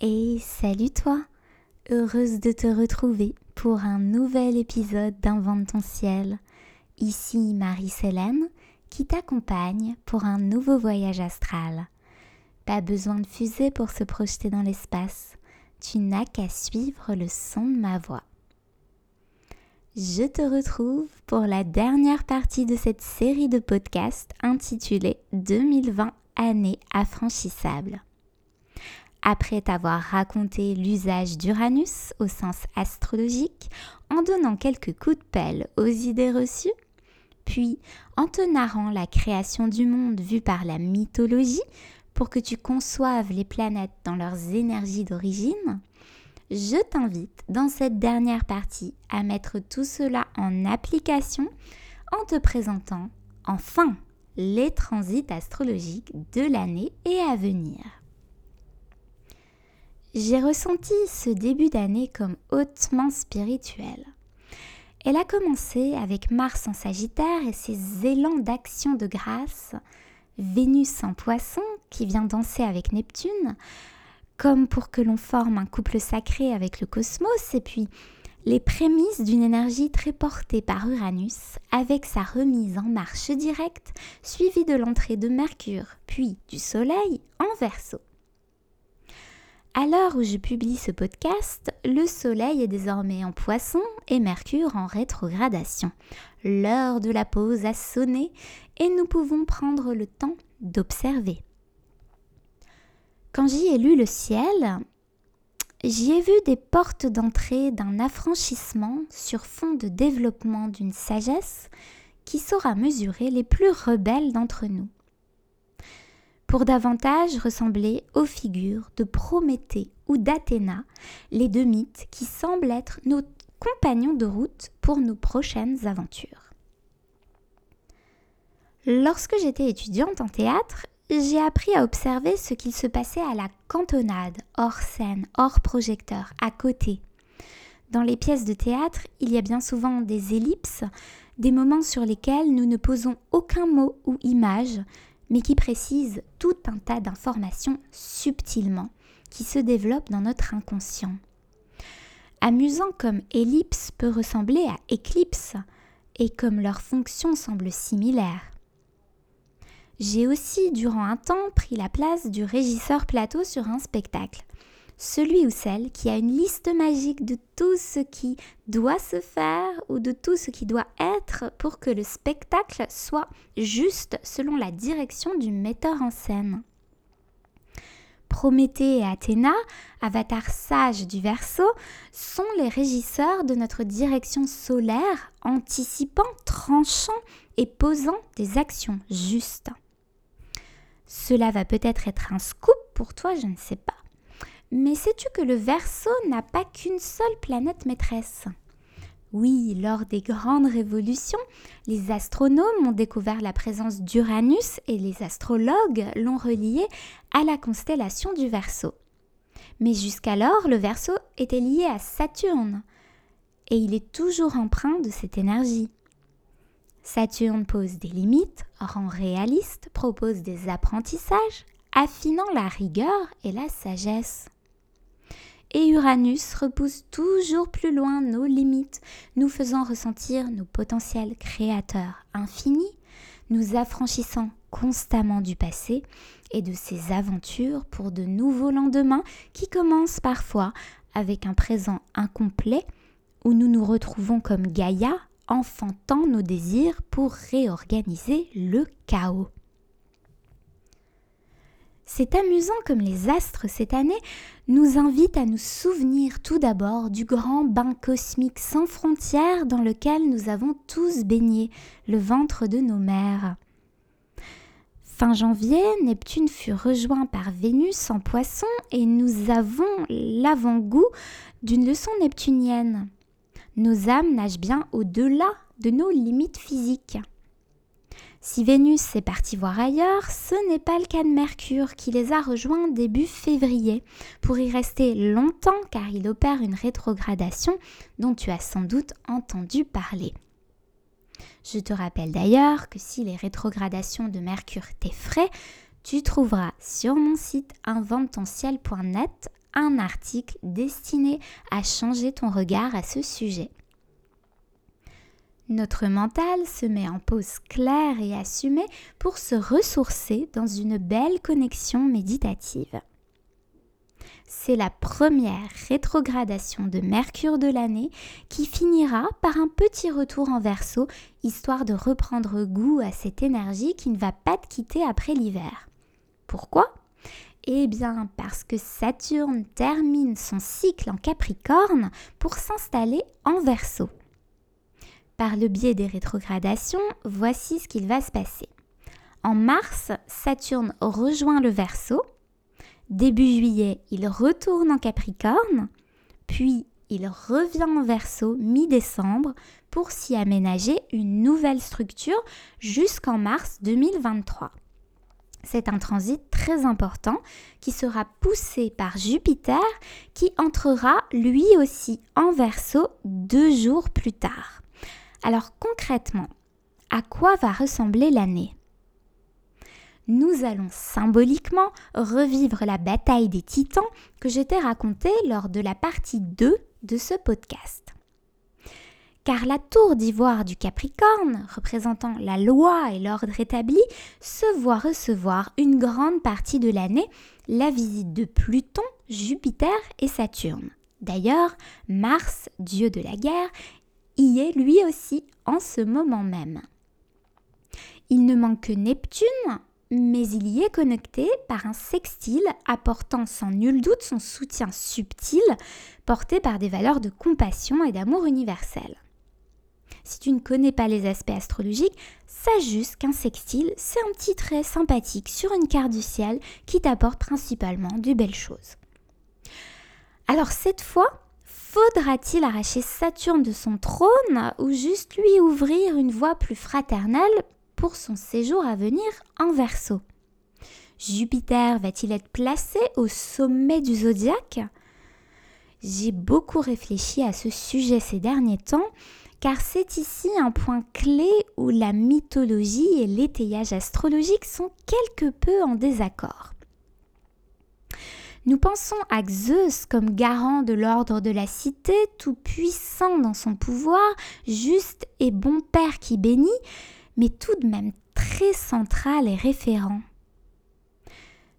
Et salut toi Heureuse de te retrouver pour un nouvel épisode d'Invente ton ciel. Ici Marie-Célène qui t'accompagne pour un nouveau voyage astral. Pas besoin de fusée pour se projeter dans l'espace. Tu n'as qu'à suivre le son de ma voix. Je te retrouve pour la dernière partie de cette série de podcasts intitulée 2020 année affranchissable. Après t'avoir raconté l'usage d'Uranus au sens astrologique, en donnant quelques coups de pelle aux idées reçues, puis en te narrant la création du monde vue par la mythologie pour que tu conçoives les planètes dans leurs énergies d'origine, je t'invite dans cette dernière partie à mettre tout cela en application en te présentant enfin les transits astrologiques de l'année et à venir. J'ai ressenti ce début d'année comme hautement spirituel. Elle a commencé avec Mars en Sagittaire et ses élans d'action de grâce, Vénus en Poisson qui vient danser avec Neptune, comme pour que l'on forme un couple sacré avec le cosmos, et puis les prémices d'une énergie très portée par Uranus, avec sa remise en marche directe, suivie de l'entrée de Mercure, puis du Soleil en Verseau. À l'heure où je publie ce podcast, le Soleil est désormais en poisson et Mercure en rétrogradation. L'heure de la pause a sonné et nous pouvons prendre le temps d'observer. Quand j'y ai lu le ciel, j'y ai vu des portes d'entrée d'un affranchissement sur fond de développement d'une sagesse qui saura mesurer les plus rebelles d'entre nous. Pour davantage ressembler aux figures de Prométhée ou d'Athéna, les deux mythes qui semblent être nos compagnons de route pour nos prochaines aventures. Lorsque j'étais étudiante en théâtre, j'ai appris à observer ce qu'il se passait à la cantonade, hors scène, hors projecteur, à côté. Dans les pièces de théâtre, il y a bien souvent des ellipses, des moments sur lesquels nous ne posons aucun mot ou image, mais qui précisent tout un tas d'informations subtilement, qui se développent dans notre inconscient. Amusant comme ellipse peut ressembler à éclipse, et comme leur fonction semble similaire. J'ai aussi, durant un temps, pris la place du régisseur plateau sur un spectacle. Celui ou celle qui a une liste magique de tout ce qui doit se faire ou de tout ce qui doit être pour que le spectacle soit juste selon la direction du metteur en scène. Prométhée et Athéna, avatars sages du Verseau, sont les régisseurs de notre direction solaire, anticipant, tranchant et posant des actions justes. Cela va peut-être être un scoop pour toi, je ne sais pas. Mais sais-tu que le Verseau n'a pas qu'une seule planète maîtresse? Oui, lors des grandes révolutions, les astronomes ont découvert la présence d'Uranus et les astrologues l'ont relié à la constellation du Verseau. Mais jusqu'alors, le Verseau était lié à Saturne et il est toujours empreint de cette énergie. Saturne pose des limites, rend réaliste, propose des apprentissages, affinant la rigueur et la sagesse. Et Uranus repousse toujours plus loin nos limites, nous faisant ressentir nos potentiels créateurs infinis, nous affranchissant constamment du passé et de ses aventures pour de nouveaux lendemains qui commencent parfois avec un présent incomplet où nous nous retrouvons comme Gaïa enfantant nos désirs pour réorganiser le chaos. C'est amusant comme les astres cette année nous invitent à nous souvenir tout d'abord du grand bain cosmique sans frontières dans lequel nous avons tous baigné, le ventre de nos mères. Fin janvier, Neptune fut rejoint par Vénus en poisson et nous avons l'avant-goût d'une leçon neptunienne nos âmes nagent bien au-delà de nos limites physiques. Si Vénus est partie voir ailleurs, ce n'est pas le cas de Mercure qui les a rejoints début février pour y rester longtemps car il opère une rétrogradation dont tu as sans doute entendu parler. Je te rappelle d'ailleurs que si les rétrogradations de Mercure t'effraient, tu trouveras sur mon site invententiel.net un article destiné à changer ton regard à ce sujet. Notre mental se met en pause claire et assumée pour se ressourcer dans une belle connexion méditative. C'est la première rétrogradation de Mercure de l'année qui finira par un petit retour en verso, histoire de reprendre goût à cette énergie qui ne va pas te quitter après l'hiver. Pourquoi? Eh bien, parce que Saturne termine son cycle en Capricorne pour s'installer en Verseau. Par le biais des rétrogradations, voici ce qu'il va se passer. En mars, Saturne rejoint le Verseau. Début juillet, il retourne en Capricorne. Puis, il revient en Verseau mi-décembre pour s'y aménager une nouvelle structure jusqu'en mars 2023. C'est un transit très important qui sera poussé par Jupiter qui entrera lui aussi en Verseau deux jours plus tard. Alors concrètement, à quoi va ressembler l'année? Nous allons symboliquement revivre la bataille des titans que je t'ai racontée lors de la partie 2 de ce podcast. Car la tour d'ivoire du Capricorne, représentant la loi et l'ordre établi, se voit recevoir une grande partie de l'année la visite de Pluton, Jupiter et Saturne. D'ailleurs, Mars, dieu de la guerre, y est lui aussi en ce moment même. Il ne manque que Neptune, mais il y est connecté par un sextile apportant sans nul doute son soutien subtil, porté par des valeurs de compassion et d'amour universel. Si tu ne connais pas les aspects astrologiques, sache juste qu'un sextile, c'est un petit trait sympathique sur une carte du ciel qui t'apporte principalement de belles choses. Alors cette fois, Faudra-t-il arracher Saturne de son trône ou juste lui ouvrir une voie plus fraternelle pour son séjour à venir en Verseau? Jupiter va-t-il être placé au sommet du zodiaque? J'ai beaucoup réfléchi à ce sujet ces derniers temps car c'est ici un point clé où la mythologie et l'étayage astrologique sont quelque peu en désaccord. Nous pensons à Zeus comme garant de l'ordre de la cité, tout puissant dans son pouvoir, juste et bon père qui bénit, mais tout de même très central et référent.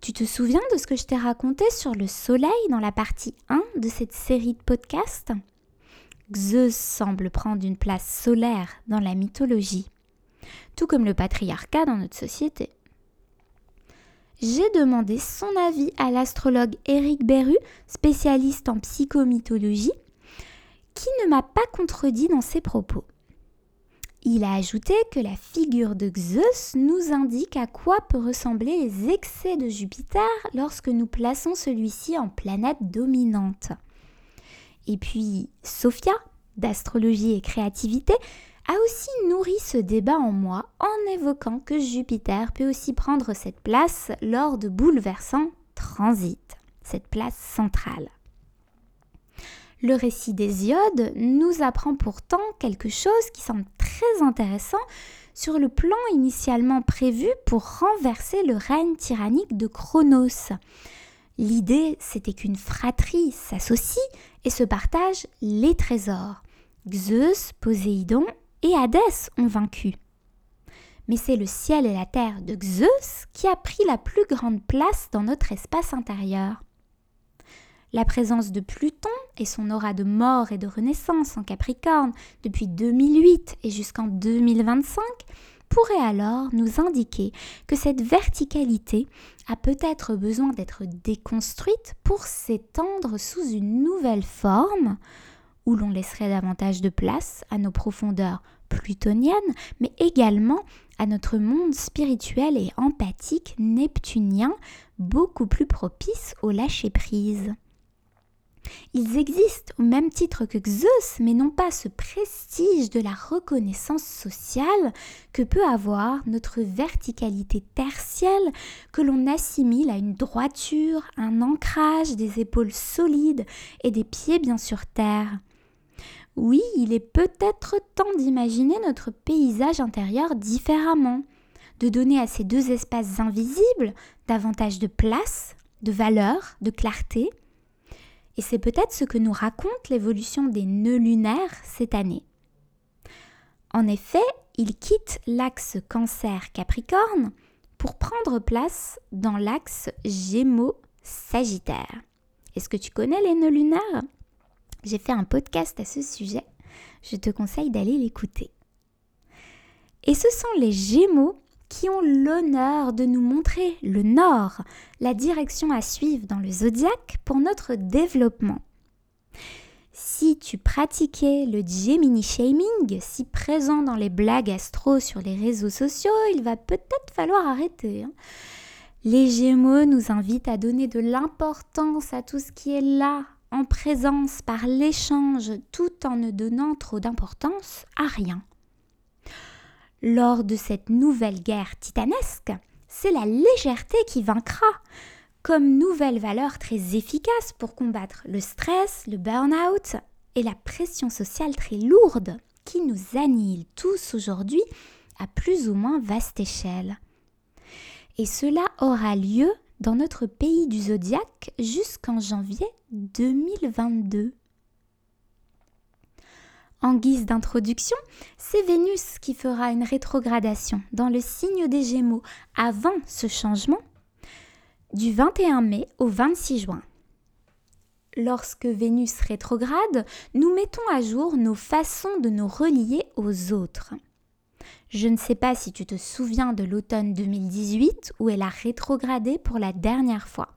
Tu te souviens de ce que je t'ai raconté sur le soleil dans la partie 1 de cette série de podcasts? Zeus semble prendre une place solaire dans la mythologie, tout comme le patriarcat dans notre société j'ai demandé son avis à l'astrologue Éric Berru, spécialiste en psychomythologie, qui ne m'a pas contredit dans ses propos. Il a ajouté que la figure de Zeus nous indique à quoi peut ressembler les excès de Jupiter lorsque nous plaçons celui-ci en planète dominante. Et puis Sophia, d'astrologie et créativité, a aussi nourri ce débat en moi en évoquant que Jupiter peut aussi prendre cette place lors de bouleversants transits, cette place centrale. Le récit d'Hésiode nous apprend pourtant quelque chose qui semble très intéressant sur le plan initialement prévu pour renverser le règne tyrannique de Chronos. L'idée, c'était qu'une fratrie s'associe et se partage les trésors. Zeus, Poséidon et Hadès ont vaincu. Mais c'est le ciel et la terre de Zeus qui a pris la plus grande place dans notre espace intérieur. La présence de Pluton et son aura de mort et de renaissance en Capricorne depuis 2008 et jusqu'en 2025 pourrait alors nous indiquer que cette verticalité a peut-être besoin d'être déconstruite pour s'étendre sous une nouvelle forme où l'on laisserait davantage de place à nos profondeurs plutoniennes, mais également à notre monde spirituel et empathique neptunien, beaucoup plus propice au lâcher-prise. Ils existent au même titre que Zeus, mais n'ont pas ce prestige de la reconnaissance sociale que peut avoir notre verticalité tertielle que l'on assimile à une droiture, un ancrage, des épaules solides et des pieds bien sur terre. Oui, il est peut-être temps d'imaginer notre paysage intérieur différemment, de donner à ces deux espaces invisibles davantage de place, de valeur, de clarté. Et c'est peut-être ce que nous raconte l'évolution des nœuds lunaires cette année. En effet, ils quittent l'axe Cancer-Capricorne pour prendre place dans l'axe Gémeaux-Sagittaire. Est-ce que tu connais les nœuds lunaires? J'ai fait un podcast à ce sujet. Je te conseille d'aller l'écouter. Et ce sont les Gémeaux qui ont l'honneur de nous montrer le nord, la direction à suivre dans le zodiaque pour notre développement. Si tu pratiquais le Gemini shaming, si présent dans les blagues astro sur les réseaux sociaux, il va peut-être falloir arrêter. Hein. Les Gémeaux nous invitent à donner de l'importance à tout ce qui est là, en présence, par l'échange, tout en ne donnant trop d'importance à rien lors de cette nouvelle guerre titanesque, c'est la légèreté qui vaincra, comme nouvelle valeur très efficace pour combattre le stress, le burn-out et la pression sociale très lourde qui nous annihile tous aujourd'hui à plus ou moins vaste échelle. Et cela aura lieu dans notre pays du zodiaque jusqu'en janvier 2022. En guise d'introduction, c'est Vénus qui fera une rétrogradation dans le signe des Gémeaux avant ce changement du 21 mai au 26 juin. Lorsque Vénus rétrograde, nous mettons à jour nos façons de nous relier aux autres. Je ne sais pas si tu te souviens de l'automne 2018 où elle a rétrogradé pour la dernière fois.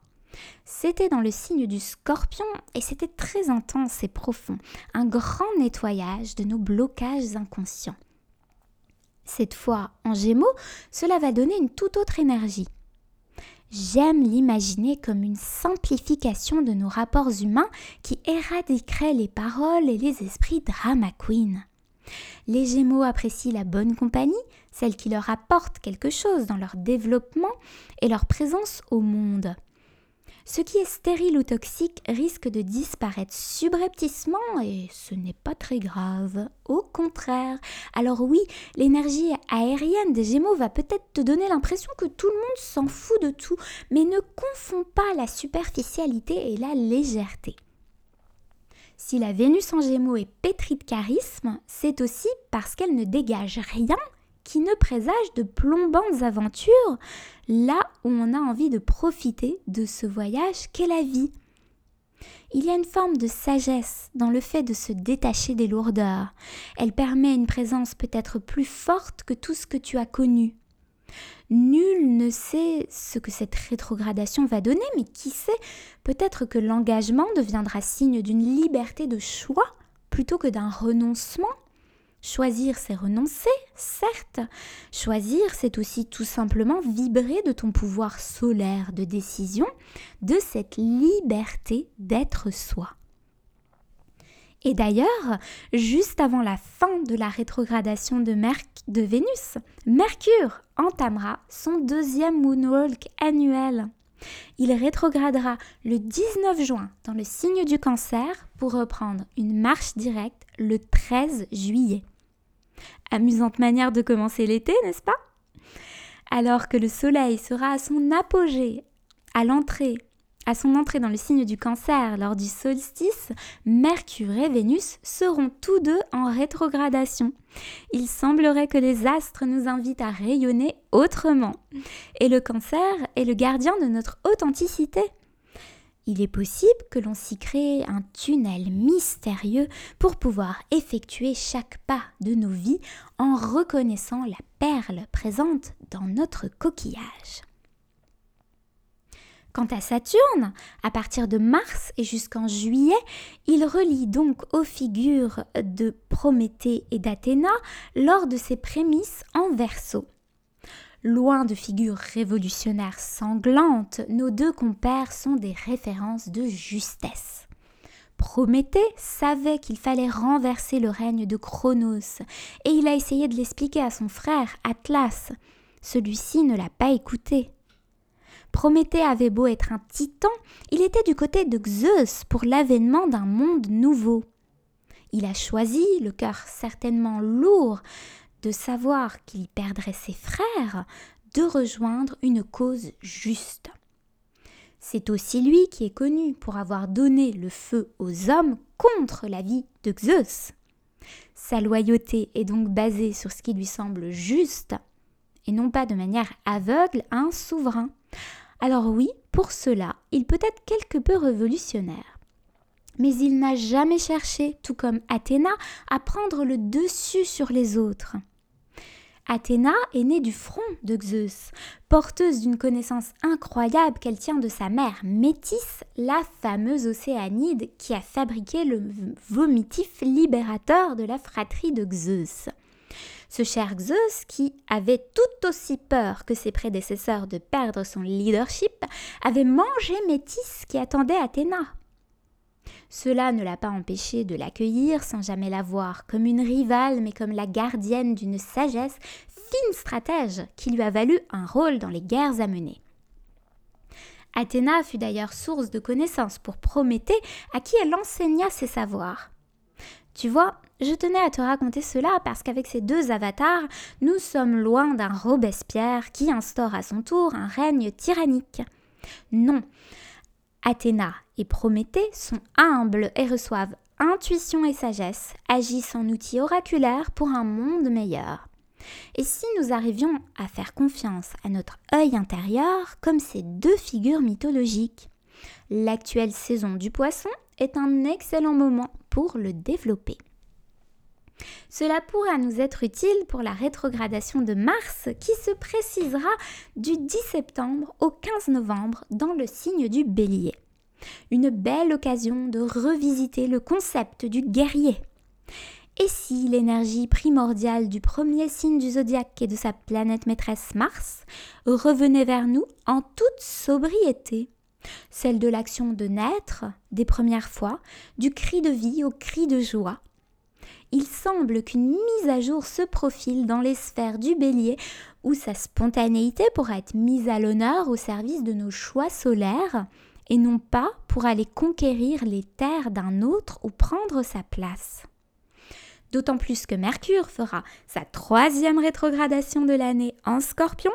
C'était dans le signe du scorpion et c'était très intense et profond, un grand nettoyage de nos blocages inconscients. Cette fois, en gémeaux, cela va donner une toute autre énergie. J'aime l'imaginer comme une simplification de nos rapports humains qui éradiquerait les paroles et les esprits drama queen. Les Gémeaux apprécient la bonne compagnie, celle qui leur apporte quelque chose dans leur développement et leur présence au monde. Ce qui est stérile ou toxique risque de disparaître subrepticement et ce n'est pas très grave. Au contraire. Alors oui, l'énergie aérienne des Gémeaux va peut-être te donner l'impression que tout le monde s'en fout de tout, mais ne confonds pas la superficialité et la légèreté. Si la Vénus en Gémeaux est pétrie de charisme, c'est aussi parce qu'elle ne dégage rien qui ne présage de plombantes aventures, là où on a envie de profiter de ce voyage qu'est la vie. Il y a une forme de sagesse dans le fait de se détacher des lourdeurs. Elle permet une présence peut-être plus forte que tout ce que tu as connu. Nul ne sait ce que cette rétrogradation va donner, mais qui sait, peut-être que l'engagement deviendra signe d'une liberté de choix plutôt que d'un renoncement Choisir, c'est renoncer, certes. Choisir, c'est aussi tout simplement vibrer de ton pouvoir solaire de décision, de cette liberté d'être soi. Et d'ailleurs, juste avant la fin de la rétrogradation de, de Vénus, Mercure entamera son deuxième moonwalk annuel. Il rétrogradera le 19 juin dans le signe du cancer pour reprendre une marche directe le 13 juillet. Amusante manière de commencer l'été, n'est-ce pas? Alors que le soleil sera à son apogée, à l'entrée, à son entrée dans le signe du cancer lors du solstice, Mercure et Vénus seront tous deux en rétrogradation. Il semblerait que les astres nous invitent à rayonner autrement. Et le cancer est le gardien de notre authenticité. Il est possible que l'on s'y crée un tunnel mystérieux pour pouvoir effectuer chaque pas de nos vies en reconnaissant la perle présente dans notre coquillage. Quant à Saturne, à partir de mars et jusqu'en juillet, il relie donc aux figures de Prométhée et d'Athéna lors de ses prémices en verso. Loin de figures révolutionnaires sanglantes, nos deux compères sont des références de justesse. Prométhée savait qu'il fallait renverser le règne de Chronos, et il a essayé de l'expliquer à son frère Atlas. Celui-ci ne l'a pas écouté. Prométhée avait beau être un titan, il était du côté de Zeus pour l'avènement d'un monde nouveau. Il a choisi, le cœur certainement lourd, de savoir qu'il perdrait ses frères, de rejoindre une cause juste. C'est aussi lui qui est connu pour avoir donné le feu aux hommes contre la vie de Zeus. Sa loyauté est donc basée sur ce qui lui semble juste et non pas de manière aveugle à un souverain. Alors oui, pour cela, il peut être quelque peu révolutionnaire. Mais il n'a jamais cherché, tout comme Athéna, à prendre le dessus sur les autres. Athéna est née du front de Zeus, porteuse d'une connaissance incroyable qu'elle tient de sa mère Métis, la fameuse océanide qui a fabriqué le vomitif libérateur de la fratrie de Zeus. Ce cher Zeus, qui avait tout aussi peur que ses prédécesseurs de perdre son leadership, avait mangé Métis qui attendait Athéna. Cela ne l'a pas empêché de l'accueillir sans jamais la voir comme une rivale, mais comme la gardienne d'une sagesse, fine stratège qui lui a valu un rôle dans les guerres à mener. Athéna fut d'ailleurs source de connaissances pour Prométhée, à qui elle enseigna ses savoirs. Tu vois, je tenais à te raconter cela parce qu'avec ces deux avatars, nous sommes loin d'un Robespierre qui instaure à son tour un règne tyrannique. Non, Athéna et Prométhée sont humbles et reçoivent intuition et sagesse, agissent en outils oraculaires pour un monde meilleur. Et si nous arrivions à faire confiance à notre œil intérieur comme ces deux figures mythologiques? L'actuelle saison du poisson est un excellent moment pour le développer. Cela pourra nous être utile pour la rétrogradation de Mars qui se précisera du 10 septembre au 15 novembre dans le signe du bélier. Une belle occasion de revisiter le concept du guerrier. Et si l'énergie primordiale du premier signe du zodiaque et de sa planète maîtresse Mars revenait vers nous en toute sobriété Celle de l'action de naître, des premières fois, du cri de vie au cri de joie, il semble qu'une mise à jour se profile dans les sphères du bélier où sa spontanéité pourra être mise à l'honneur au service de nos choix solaires et non pas pour aller conquérir les terres d'un autre ou prendre sa place. D'autant plus que Mercure fera sa troisième rétrogradation de l'année en scorpion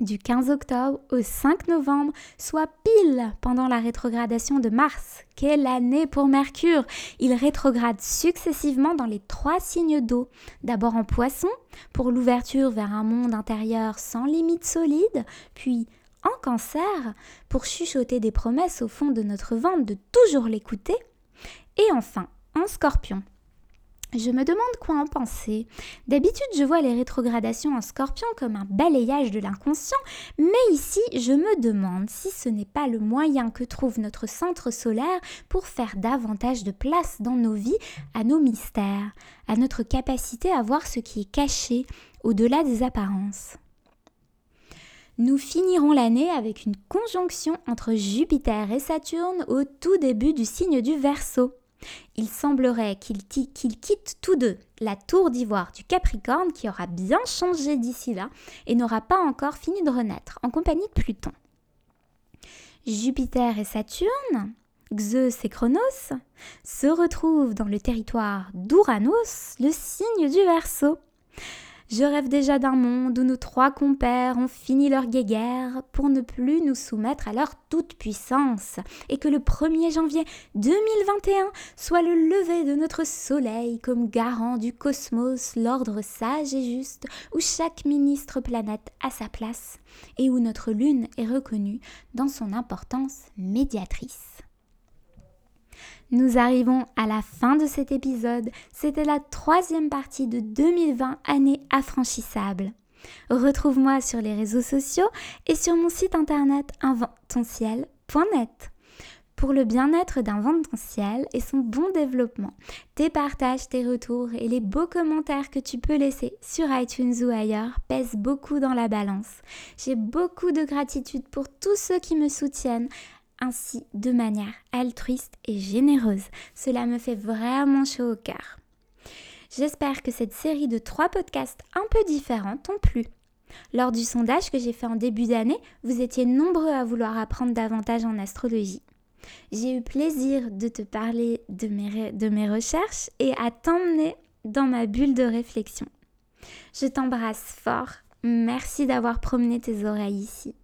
du 15 octobre au 5 novembre, soit pile pendant la rétrogradation de Mars. Quelle année pour Mercure Il rétrograde successivement dans les trois signes d'eau. D'abord en poisson, pour l'ouverture vers un monde intérieur sans limite solide, puis en cancer, pour chuchoter des promesses au fond de notre ventre de toujours l'écouter, et enfin en scorpion, je me demande quoi en penser. D'habitude, je vois les rétrogradations en scorpion comme un balayage de l'inconscient, mais ici, je me demande si ce n'est pas le moyen que trouve notre centre solaire pour faire davantage de place dans nos vies à nos mystères, à notre capacité à voir ce qui est caché au-delà des apparences. Nous finirons l'année avec une conjonction entre Jupiter et Saturne au tout début du signe du Verseau. Il semblerait qu'ils quittent tous deux la tour d'ivoire du Capricorne qui aura bien changé d'ici là et n'aura pas encore fini de renaître en compagnie de Pluton. Jupiter et Saturne, Zeus et Chronos, se retrouvent dans le territoire d'Uranos, le signe du Verseau. Je rêve déjà d'un monde où nos trois compères ont fini leur guéguerre pour ne plus nous soumettre à leur toute-puissance, et que le 1er janvier 2021 soit le lever de notre soleil comme garant du cosmos, l'ordre sage et juste, où chaque ministre planète a sa place, et où notre lune est reconnue dans son importance médiatrice. Nous arrivons à la fin de cet épisode. C'était la troisième partie de 2020, année affranchissable. Retrouve-moi sur les réseaux sociaux et sur mon site internet inventonciel.net pour le bien-être d'un ciel et son bon développement. Tes partages, tes retours et les beaux commentaires que tu peux laisser sur iTunes ou ailleurs pèsent beaucoup dans la balance. J'ai beaucoup de gratitude pour tous ceux qui me soutiennent ainsi de manière altruiste et généreuse. Cela me fait vraiment chaud au cœur. J'espère que cette série de trois podcasts un peu différents t'ont plu. Lors du sondage que j'ai fait en début d'année, vous étiez nombreux à vouloir apprendre davantage en astrologie. J'ai eu plaisir de te parler de mes, de mes recherches et à t'emmener dans ma bulle de réflexion. Je t'embrasse fort. Merci d'avoir promené tes oreilles ici.